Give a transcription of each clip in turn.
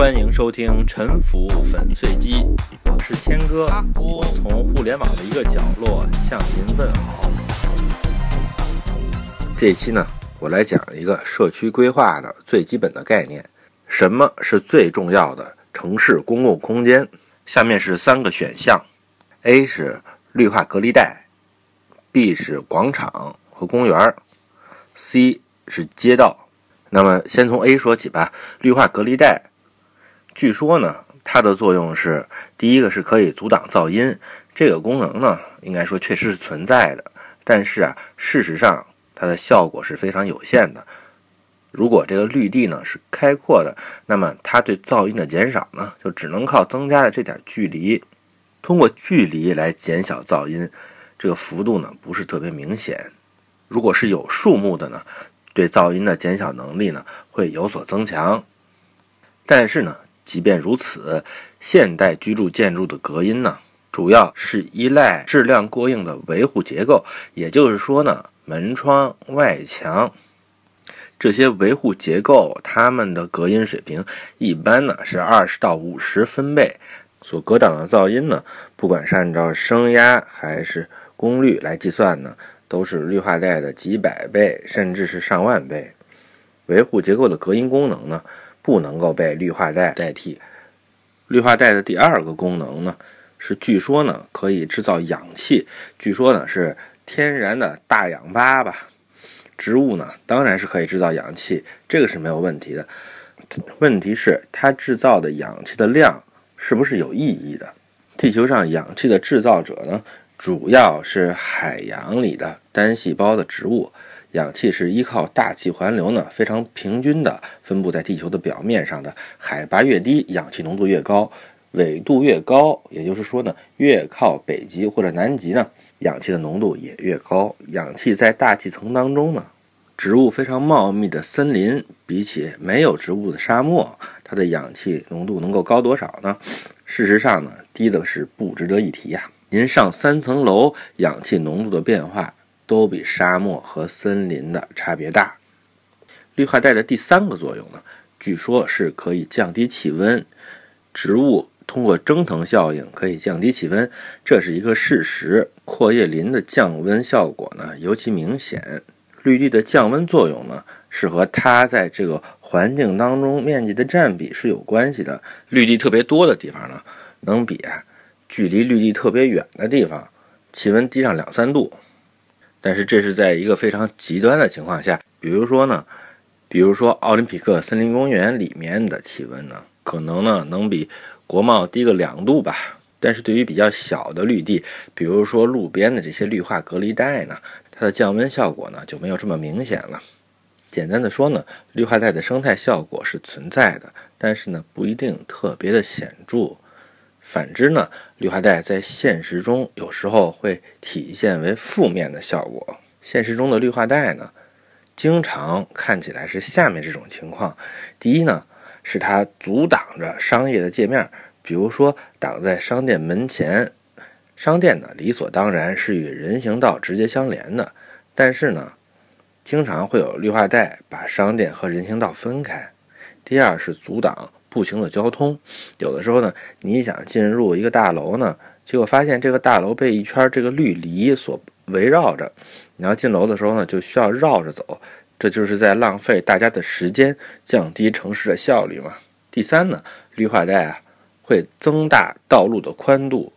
欢迎收听《沉浮粉碎机》，我是谦哥，我从互联网的一个角落向您问好。这一期呢，我来讲一个社区规划的最基本的概念：什么是最重要的城市公共空间？下面是三个选项：A 是绿化隔离带，B 是广场和公园，C 是街道。那么先从 A 说起吧，绿化隔离带。据说呢，它的作用是第一个是可以阻挡噪音，这个功能呢，应该说确实是存在的。但是啊，事实上它的效果是非常有限的。如果这个绿地呢是开阔的，那么它对噪音的减少呢，就只能靠增加的这点距离，通过距离来减小噪音，这个幅度呢不是特别明显。如果是有树木的呢，对噪音的减小能力呢会有所增强。但是呢。即便如此，现代居住建筑的隔音呢，主要是依赖质量过硬的维护结构。也就是说呢，门窗、外墙这些维护结构，它们的隔音水平一般呢是二十到五十分贝，所隔挡的噪音呢，不管是按照声压还是功率来计算呢，都是绿化带的几百倍，甚至是上万倍。维护结构的隔音功能呢？不能够被绿化带代替。绿化带的第二个功能呢，是据说呢可以制造氧气，据说呢是天然的大氧吧吧。植物呢当然是可以制造氧气，这个是没有问题的。问题是它制造的氧气的量是不是有意义的？地球上氧气的制造者呢，主要是海洋里的单细胞的植物。氧气是依靠大气环流呢，非常平均的分布在地球的表面上的。海拔越低，氧气浓度越高；纬度越高，也就是说呢，越靠北极或者南极呢，氧气的浓度也越高。氧气在大气层当中呢，植物非常茂密的森林，比起没有植物的沙漠，它的氧气浓度能够高多少呢？事实上呢，低的是不值得一提呀。您上三层楼，氧气浓度的变化。都比沙漠和森林的差别大。绿化带的第三个作用呢，据说是可以降低气温。植物通过蒸腾效应可以降低气温，这是一个事实。阔叶林的降温效果呢尤其明显。绿地的降温作用呢，是和它在这个环境当中面积的占比是有关系的。绿地特别多的地方呢，能比距离绿地特别远的地方气温低上两三度。但是这是在一个非常极端的情况下，比如说呢，比如说奥林匹克森林公园里面的气温呢，可能呢能比国贸低个两度吧。但是对于比较小的绿地，比如说路边的这些绿化隔离带呢，它的降温效果呢就没有这么明显了。简单的说呢，绿化带的生态效果是存在的，但是呢不一定特别的显著。反之呢，绿化带在现实中有时候会体现为负面的效果。现实中的绿化带呢，经常看起来是下面这种情况：第一呢，是它阻挡着商业的界面，比如说挡在商店门前。商店呢，理所当然是与人行道直接相连的，但是呢，经常会有绿化带把商店和人行道分开。第二是阻挡。步行的交通，有的时候呢，你想进入一个大楼呢，结果发现这个大楼被一圈这个绿篱所围绕着，你要进楼的时候呢，就需要绕着走，这就是在浪费大家的时间，降低城市的效率嘛。第三呢，绿化带啊会增大道路的宽度，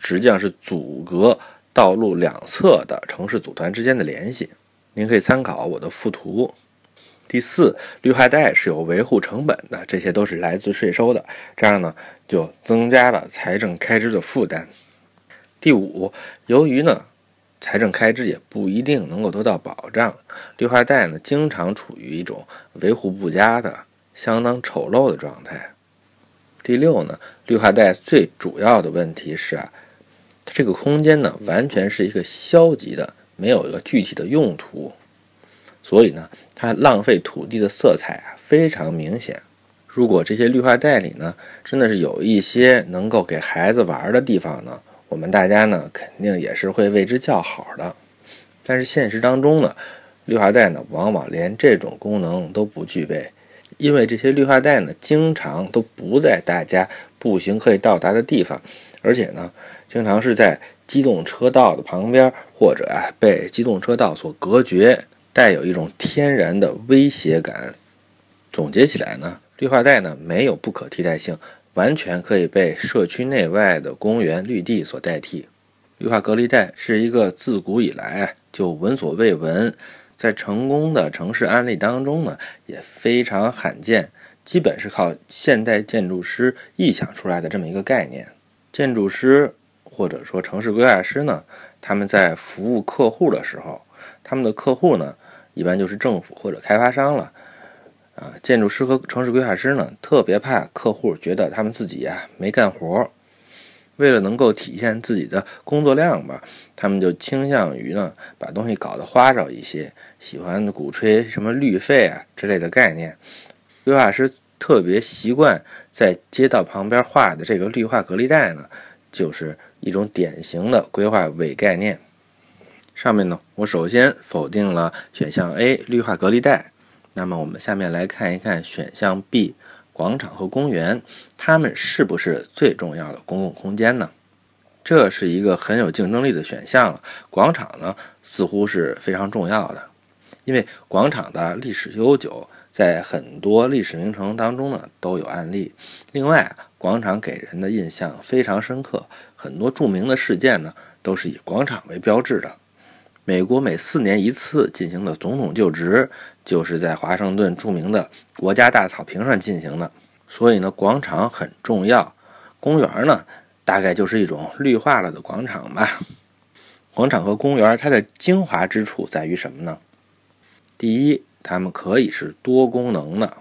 实际上是阻隔道路两侧的城市组团之间的联系。您可以参考我的附图。第四，绿化带是有维护成本的，这些都是来自税收的，这样呢就增加了财政开支的负担。第五，由于呢财政开支也不一定能够得到保障，绿化带呢经常处于一种维护不佳的、相当丑陋的状态。第六呢，绿化带最主要的问题是啊，它这个空间呢完全是一个消极的，没有一个具体的用途。所以呢，它浪费土地的色彩啊非常明显。如果这些绿化带里呢，真的是有一些能够给孩子玩的地方呢，我们大家呢肯定也是会为之叫好的。但是现实当中呢，绿化带呢往往连这种功能都不具备，因为这些绿化带呢，经常都不在大家步行可以到达的地方，而且呢，经常是在机动车道的旁边，或者啊被机动车道所隔绝，带有一种天然的威胁感。总结起来呢，绿化带呢没有不可替代性，完全可以被社区内外的公园绿地所代替。绿化隔离带是一个自古以来就闻所未闻。在成功的城市案例当中呢，也非常罕见，基本是靠现代建筑师臆想出来的这么一个概念。建筑师或者说城市规划师呢，他们在服务客户的时候，他们的客户呢，一般就是政府或者开发商了。啊，建筑师和城市规划师呢，特别怕客户觉得他们自己呀没干活。为了能够体现自己的工作量吧，他们就倾向于呢把东西搞得花哨一些，喜欢鼓吹什么绿肺啊之类的概念。规划师特别习惯在街道旁边画的这个绿化隔离带呢，就是一种典型的规划伪概念。上面呢，我首先否定了选项 A 绿化隔离带，那么我们下面来看一看选项 B。广场和公园，它们是不是最重要的公共空间呢？这是一个很有竞争力的选项了。广场呢，似乎是非常重要的，因为广场的历史悠久，在很多历史名城当中呢都有案例。另外，广场给人的印象非常深刻，很多著名的事件呢都是以广场为标志的。美国每四年一次进行的总统就职，就是在华盛顿著名的国家大草坪上进行的。所以呢，广场很重要。公园呢，大概就是一种绿化了的广场吧。广场和公园它的精华之处在于什么呢？第一，它们可以是多功能的，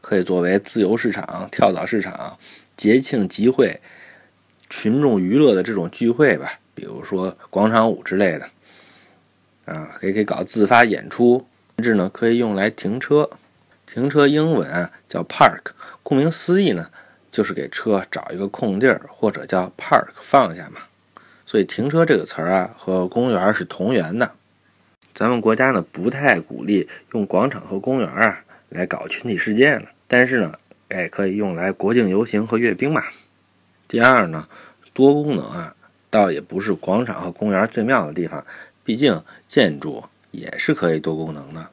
可以作为自由市场、跳蚤市场、节庆集会、群众娱乐的这种聚会吧，比如说广场舞之类的。啊，可以可以搞自发演出，甚至呢可以用来停车。停车英文啊叫 park，顾名思义呢，就是给车找一个空地儿，或者叫 park 放下嘛。所以停车这个词儿啊和公园是同源的。咱们国家呢不太鼓励用广场和公园啊来搞群体事件了，但是呢，哎可以用来国庆游行和阅兵嘛。第二呢，多功能啊倒也不是广场和公园最妙的地方。毕竟建筑也是可以多功能的，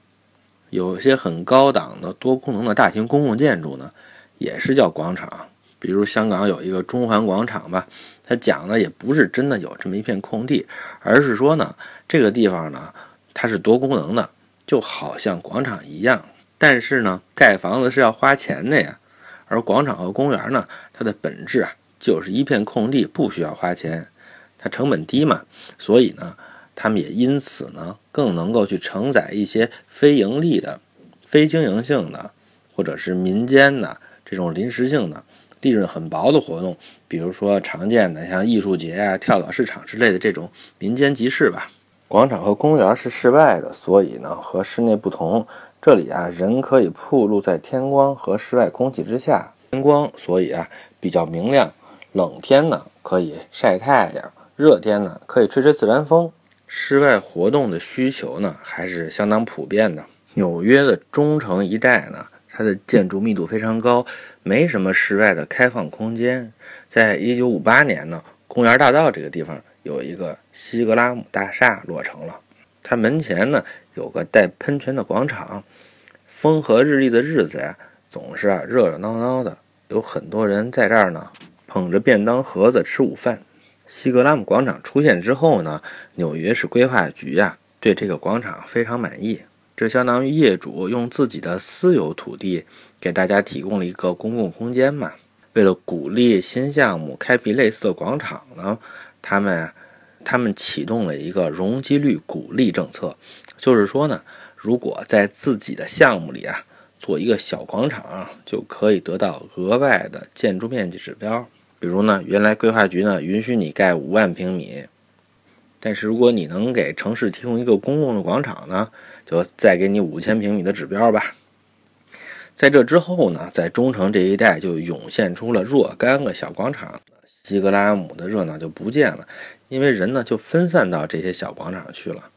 有些很高档的多功能的大型公共建筑呢，也是叫广场。比如香港有一个中环广场吧，它讲的也不是真的有这么一片空地，而是说呢，这个地方呢，它是多功能的，就好像广场一样。但是呢，盖房子是要花钱的呀，而广场和公园呢，它的本质啊，就是一片空地，不需要花钱，它成本低嘛，所以呢。他们也因此呢，更能够去承载一些非盈利的、非经营性的，或者是民间的这种临时性的、利润很薄的活动，比如说常见的像艺术节啊、跳蚤市场之类的这种民间集市吧。广场和公园是室外的，所以呢和室内不同，这里啊人可以暴露在天光和室外空气之下，天光所以啊比较明亮，冷天呢可以晒太阳，热天呢可以吹吹自然风。室外活动的需求呢，还是相当普遍的。纽约的中城一带呢，它的建筑密度非常高，没什么室外的开放空间。在一九五八年呢，公园大道这个地方有一个西格拉姆大厦落成了，它门前呢有个带喷泉的广场。风和日丽的日子呀，总是啊热热闹闹的，有很多人在这儿呢，捧着便当盒子吃午饭。西格拉姆广场出现之后呢，纽约市规划局呀对这个广场非常满意。这相当于业主用自己的私有土地给大家提供了一个公共空间嘛。为了鼓励新项目开辟类似的广场呢，他们他们启动了一个容积率鼓励政策，就是说呢，如果在自己的项目里啊做一个小广场，就可以得到额外的建筑面积指标。比如呢，原来规划局呢允许你盖五万平米，但是如果你能给城市提供一个公共的广场呢，就再给你五千平米的指标吧。在这之后呢，在中城这一带就涌现出了若干个小广场，西格拉姆的热闹就不见了，因为人呢就分散到这些小广场去了。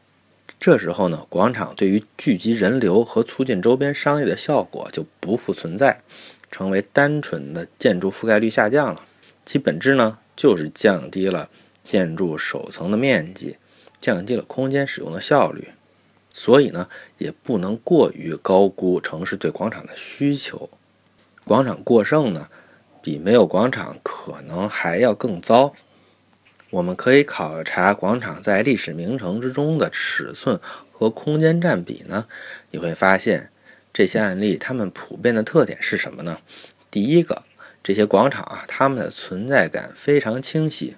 这时候呢，广场对于聚集人流和促进周边商业的效果就不复存在，成为单纯的建筑覆盖率下降了。其本质呢，就是降低了建筑首层的面积，降低了空间使用的效率。所以呢，也不能过于高估城市对广场的需求。广场过剩呢，比没有广场可能还要更糟。我们可以考察广场在历史名城之中的尺寸和空间占比呢，你会发现这些案例它们普遍的特点是什么呢？第一个，这些广场啊，它们的存在感非常清晰，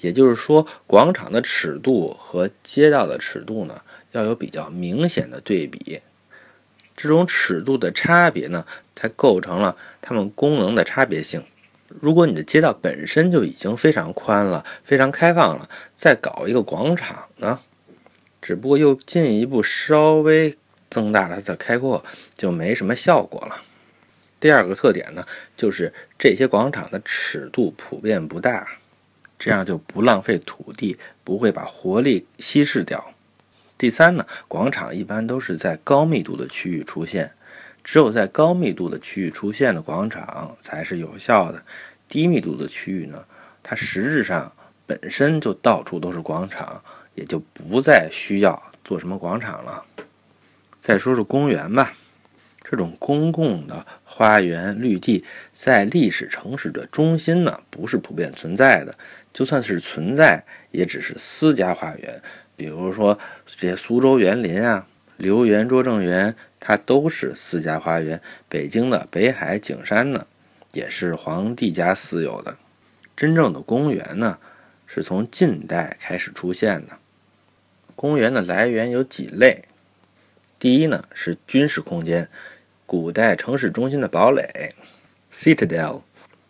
也就是说，广场的尺度和街道的尺度呢。要有比较明显的对比，这种尺度的差别呢，才构成了它们功能的差别性。如果你的街道本身就已经非常宽了、非常开放了，再搞一个广场呢，只不过又进一步稍微增大了它的开阔，就没什么效果了。第二个特点呢，就是这些广场的尺度普遍不大，这样就不浪费土地，不会把活力稀释掉。第三呢，广场一般都是在高密度的区域出现，只有在高密度的区域出现的广场才是有效的。低密度的区域呢，它实质上本身就到处都是广场，也就不再需要做什么广场了。再说说公园吧，这种公共的花园绿地在历史城市的中心呢，不是普遍存在的，就算是存在，也只是私家花园。比如说这些苏州园林啊、留园、拙政园，它都是私家花园。北京的北海景山呢，也是皇帝家私有的。真正的公园呢，是从近代开始出现的。公园的来源有几类，第一呢是军事空间，古代城市中心的堡垒 （citadel），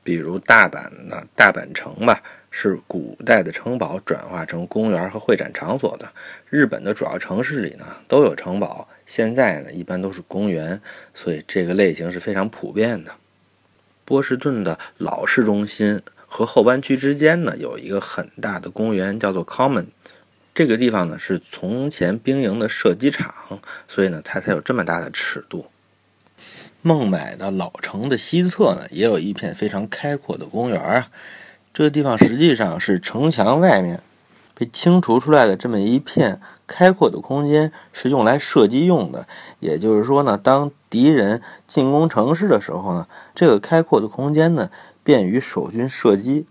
比如大阪的大阪城吧。是古代的城堡转化成公园和会展场所的。日本的主要城市里呢都有城堡，现在呢一般都是公园，所以这个类型是非常普遍的。波士顿的老市中心和后湾区之间呢有一个很大的公园，叫做 Common。这个地方呢是从前兵营的射击场，所以呢它才有这么大的尺度。孟买的老城的西侧呢也有一片非常开阔的公园啊。这个地方实际上是城墙外面被清除出来的这么一片开阔的空间，是用来射击用的。也就是说呢，当敌人进攻城市的时候呢，这个开阔的空间呢，便于守军射击。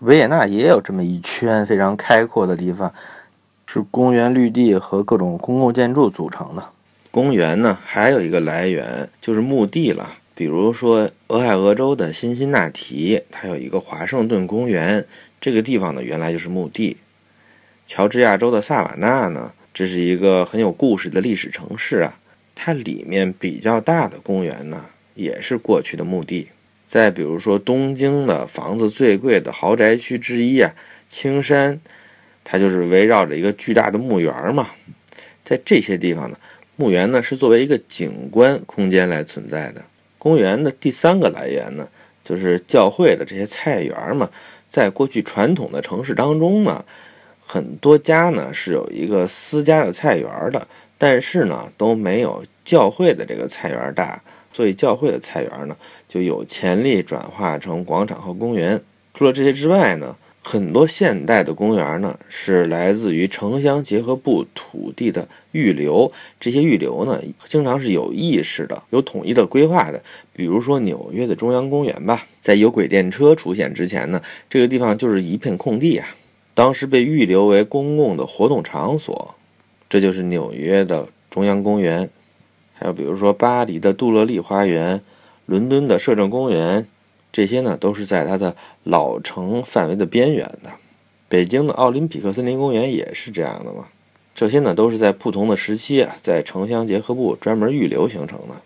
维也纳也有这么一圈非常开阔的地方，是公园绿地和各种公共建筑组成的。公园呢，还有一个来源就是墓地了。比如说，俄亥俄州的辛辛那提，它有一个华盛顿公园，这个地方呢原来就是墓地。乔治亚州的萨瓦纳呢，这是一个很有故事的历史城市啊，它里面比较大的公园呢，也是过去的墓地。再比如说，东京的房子最贵的豪宅区之一啊，青山，它就是围绕着一个巨大的墓园嘛。在这些地方呢，墓园呢是作为一个景观空间来存在的。公园的第三个来源呢，就是教会的这些菜园嘛。在过去传统的城市当中呢，很多家呢是有一个私家的菜园的，但是呢都没有教会的这个菜园大，所以教会的菜园呢就有潜力转化成广场和公园。除了这些之外呢。很多现代的公园呢，是来自于城乡结合部土地的预留。这些预留呢，经常是有意识的、有统一的规划的。比如说纽约的中央公园吧，在有轨电车出现之前呢，这个地方就是一片空地啊。当时被预留为公共的活动场所，这就是纽约的中央公园。还有比如说巴黎的杜乐丽花园、伦敦的摄政公园。这些呢都是在它的老城范围的边缘的，北京的奥林匹克森林公园也是这样的嘛。这些呢都是在不同的时期啊，在城乡结合部专门预留形成的。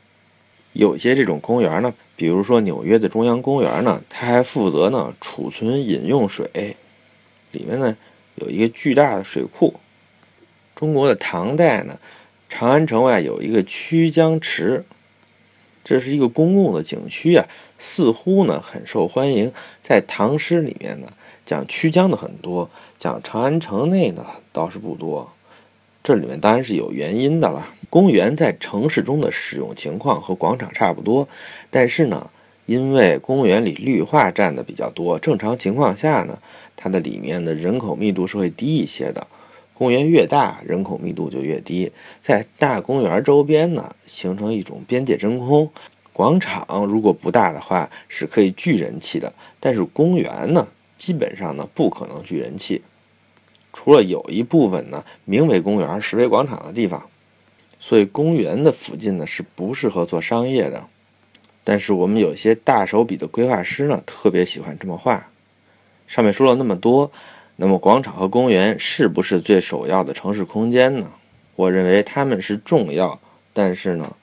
有些这种公园呢，比如说纽约的中央公园呢，它还负责呢储存饮用水，里面呢有一个巨大的水库。中国的唐代呢，长安城外有一个曲江池。这是一个公共的景区啊，似乎呢很受欢迎。在唐诗里面呢，讲曲江的很多，讲长安城内呢倒是不多。这里面当然是有原因的了。公园在城市中的使用情况和广场差不多，但是呢，因为公园里绿化占的比较多，正常情况下呢，它的里面的人口密度是会低一些的。公园越大，人口密度就越低。在大公园周边呢，形成一种边界真空。广场如果不大的话，是可以聚人气的。但是公园呢，基本上呢不可能聚人气。除了有一部分呢名为公园实为广场的地方，所以公园的附近呢是不适合做商业的。但是我们有些大手笔的规划师呢，特别喜欢这么画。上面说了那么多。那么，广场和公园是不是最首要的城市空间呢？我认为它们是重要，但是呢，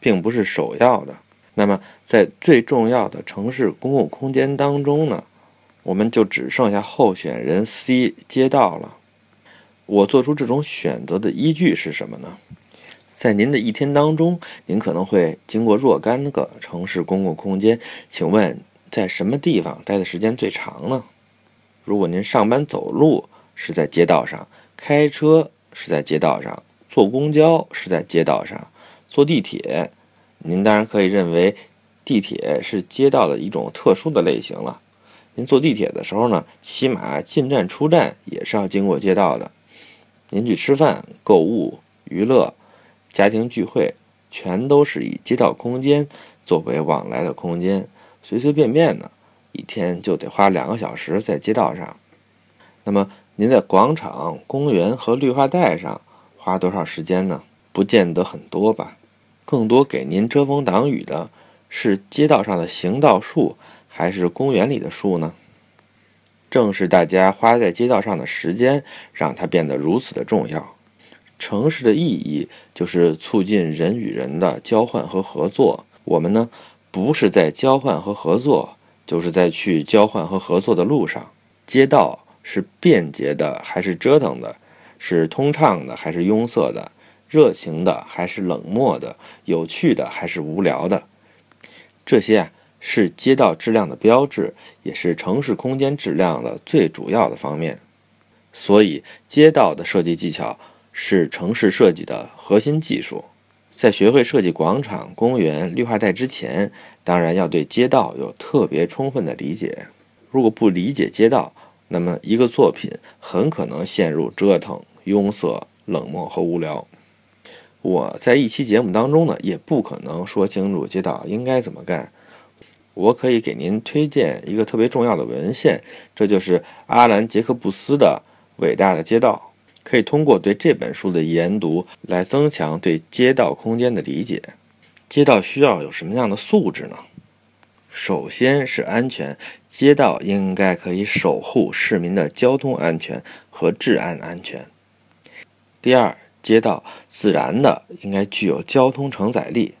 并不是首要的。那么，在最重要的城市公共空间当中呢，我们就只剩下候选人 C 街道了。我做出这种选择的依据是什么呢？在您的一天当中，您可能会经过若干个城市公共空间，请问在什么地方待的时间最长呢？如果您上班走路是在街道上，开车是在街道上，坐公交是在街道上，坐地铁，您当然可以认为地铁是街道的一种特殊的类型了。您坐地铁的时候呢，起码进站出站也是要经过街道的。您去吃饭、购物、娱乐、家庭聚会，全都是以街道空间作为往来的空间，随随便便的。一天就得花两个小时在街道上，那么您在广场、公园和绿化带上花多少时间呢？不见得很多吧。更多给您遮风挡雨的是街道上的行道树，还是公园里的树呢？正是大家花在街道上的时间，让它变得如此的重要。城市的意义就是促进人与人的交换和合作。我们呢，不是在交换和合作。就是在去交换和合作的路上，街道是便捷的还是折腾的？是通畅的还是拥塞的？热情的还是冷漠的？有趣的还是无聊的？这些啊是街道质量的标志，也是城市空间质量的最主要的方面。所以，街道的设计技巧是城市设计的核心技术。在学会设计广场、公园、绿化带之前，当然要对街道有特别充分的理解。如果不理解街道，那么一个作品很可能陷入折腾、庸塞、冷漠和无聊。我在一期节目当中呢，也不可能说清楚街道应该怎么干。我可以给您推荐一个特别重要的文献，这就是阿兰·杰克布斯的《伟大的街道》。可以通过对这本书的研读来增强对街道空间的理解。街道需要有什么样的素质呢？首先是安全，街道应该可以守护市民的交通安全和治安安全。第二，街道自然的应该具有交通承载力，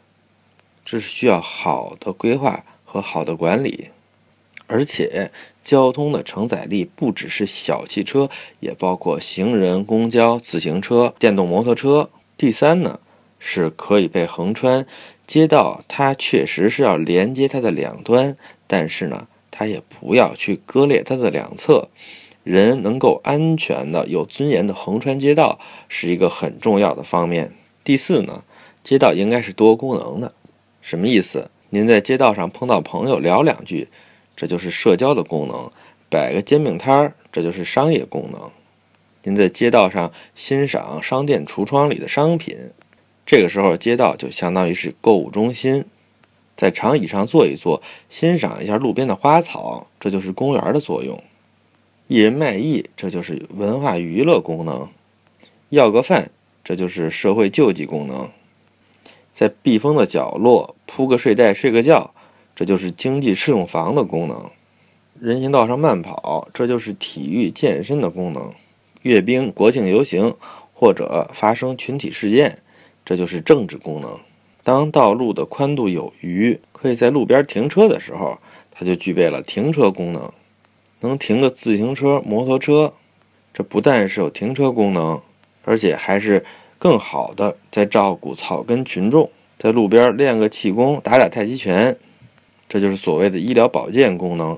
这是需要好的规划和好的管理，而且。交通的承载力不只是小汽车，也包括行人、公交、自行车、电动摩托车。第三呢，是可以被横穿。街道它确实是要连接它的两端，但是呢，它也不要去割裂它的两侧。人能够安全的、有尊严的横穿街道，是一个很重要的方面。第四呢，街道应该是多功能的。什么意思？您在街道上碰到朋友聊两句。这就是社交的功能，摆个煎饼摊儿，这就是商业功能。您在街道上欣赏商店橱窗里的商品，这个时候街道就相当于是购物中心。在长椅上坐一坐，欣赏一下路边的花草，这就是公园的作用。一人卖艺，这就是文化娱乐功能。要个饭，这就是社会救济功能。在避风的角落铺个睡袋睡个觉。这就是经济适用房的功能，人行道上慢跑，这就是体育健身的功能；阅兵、国庆游行或者发生群体事件，这就是政治功能。当道路的宽度有余，可以在路边停车的时候，它就具备了停车功能，能停个自行车、摩托车。这不但是有停车功能，而且还是更好的在照顾草根群众，在路边练个气功、打打太极拳。这就是所谓的医疗保健功能，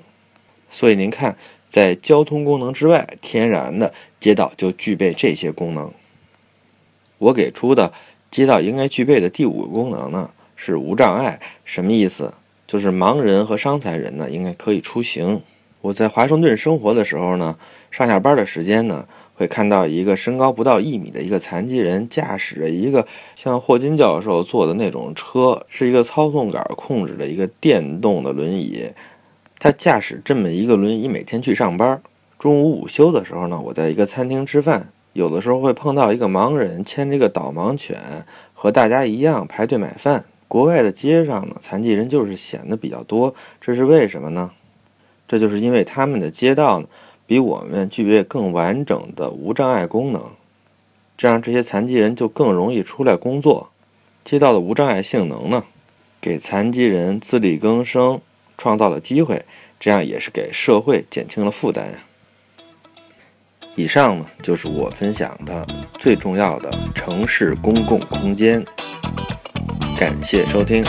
所以您看，在交通功能之外，天然的街道就具备这些功能。我给出的街道应该具备的第五个功能呢是无障碍，什么意思？就是盲人和伤残人呢应该可以出行。我在华盛顿生活的时候呢，上下班的时间呢。会看到一个身高不到一米的一个残疾人驾驶着一个像霍金教授坐的那种车，是一个操纵杆控制的一个电动的轮椅。他驾驶这么一个轮椅每天去上班。中午午休的时候呢，我在一个餐厅吃饭，有的时候会碰到一个盲人牵着一个导盲犬，和大家一样排队买饭。国外的街上呢，残疾人就是显得比较多，这是为什么呢？这就是因为他们的街道呢。比我们具备更完整的无障碍功能，这样这些残疾人就更容易出来工作。街道的无障碍性能呢，给残疾人自力更生创造了机会，这样也是给社会减轻了负担呀。以上呢就是我分享的最重要的城市公共空间，感谢收听。